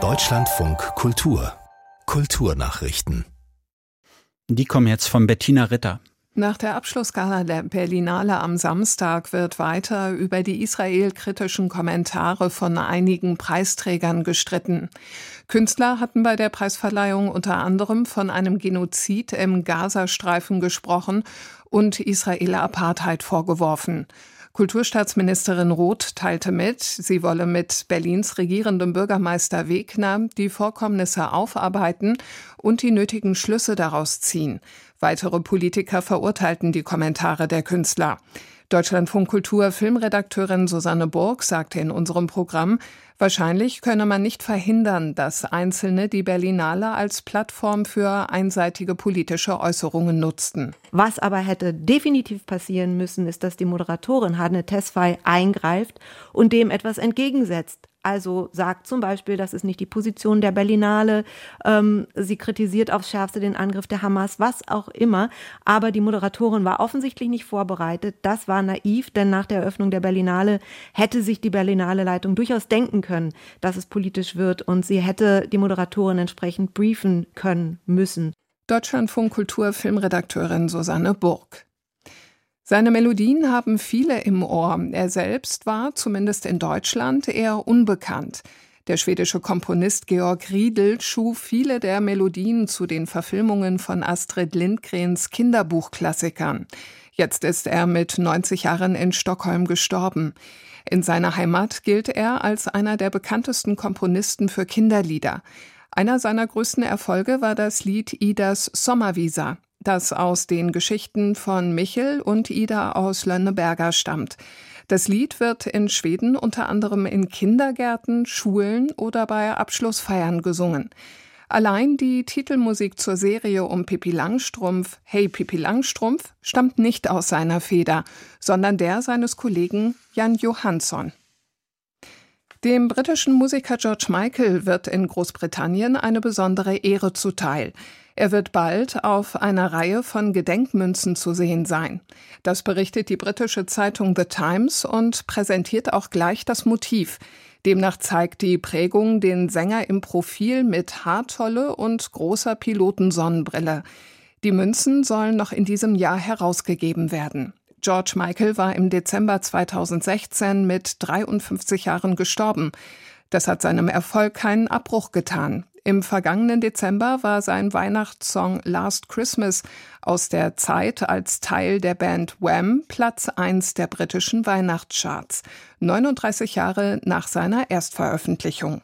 Deutschlandfunk Kultur Kulturnachrichten. Die kommen jetzt von Bettina Ritter. Nach der Abschlussgala der Berlinale am Samstag wird weiter über die israelkritischen Kommentare von einigen Preisträgern gestritten. Künstler hatten bei der Preisverleihung unter anderem von einem Genozid im Gazastreifen gesprochen und Israeler Apartheid vorgeworfen. Kulturstaatsministerin Roth teilte mit, sie wolle mit Berlins regierendem Bürgermeister Wegner die Vorkommnisse aufarbeiten und die nötigen Schlüsse daraus ziehen. Weitere Politiker verurteilten die Kommentare der Künstler. Deutschlandfunk Kultur Filmredakteurin Susanne Burg sagte in unserem Programm, wahrscheinlich könne man nicht verhindern, dass Einzelne die Berlinale als Plattform für einseitige politische Äußerungen nutzten. Was aber hätte definitiv passieren müssen, ist, dass die Moderatorin Hanne Tesfay eingreift und dem etwas entgegensetzt. Also sagt zum Beispiel, das ist nicht die Position der Berlinale. Ähm, sie kritisiert aufs Schärfste den Angriff der Hamas, was auch immer. Aber die Moderatorin war offensichtlich nicht vorbereitet. Das war naiv, denn nach der Eröffnung der Berlinale hätte sich die Berlinale Leitung durchaus denken können, dass es politisch wird und sie hätte die Moderatorin entsprechend briefen können müssen. Deutschlandfunk Kultur Filmredakteurin Susanne Burg. Seine Melodien haben viele im Ohr. Er selbst war, zumindest in Deutschland, eher unbekannt. Der schwedische Komponist Georg Riedel schuf viele der Melodien zu den Verfilmungen von Astrid Lindgrens Kinderbuchklassikern. Jetzt ist er mit 90 Jahren in Stockholm gestorben. In seiner Heimat gilt er als einer der bekanntesten Komponisten für Kinderlieder. Einer seiner größten Erfolge war das Lied Idas Sommervisa das aus den Geschichten von Michel und Ida aus Lönneberger stammt. Das Lied wird in Schweden unter anderem in Kindergärten, Schulen oder bei Abschlussfeiern gesungen. Allein die Titelmusik zur Serie um Pippi Langstrumpf, Hey Pippi Langstrumpf, stammt nicht aus seiner Feder, sondern der seines Kollegen Jan Johansson. Dem britischen Musiker George Michael wird in Großbritannien eine besondere Ehre zuteil. Er wird bald auf einer Reihe von Gedenkmünzen zu sehen sein. Das berichtet die britische Zeitung The Times und präsentiert auch gleich das Motiv. Demnach zeigt die Prägung den Sänger im Profil mit Haartolle und großer Pilotensonnenbrille. Die Münzen sollen noch in diesem Jahr herausgegeben werden. George Michael war im Dezember 2016 mit 53 Jahren gestorben. Das hat seinem Erfolg keinen Abbruch getan. Im vergangenen Dezember war sein Weihnachtssong Last Christmas aus der Zeit als Teil der Band Wham Platz 1 der britischen Weihnachtscharts, 39 Jahre nach seiner Erstveröffentlichung.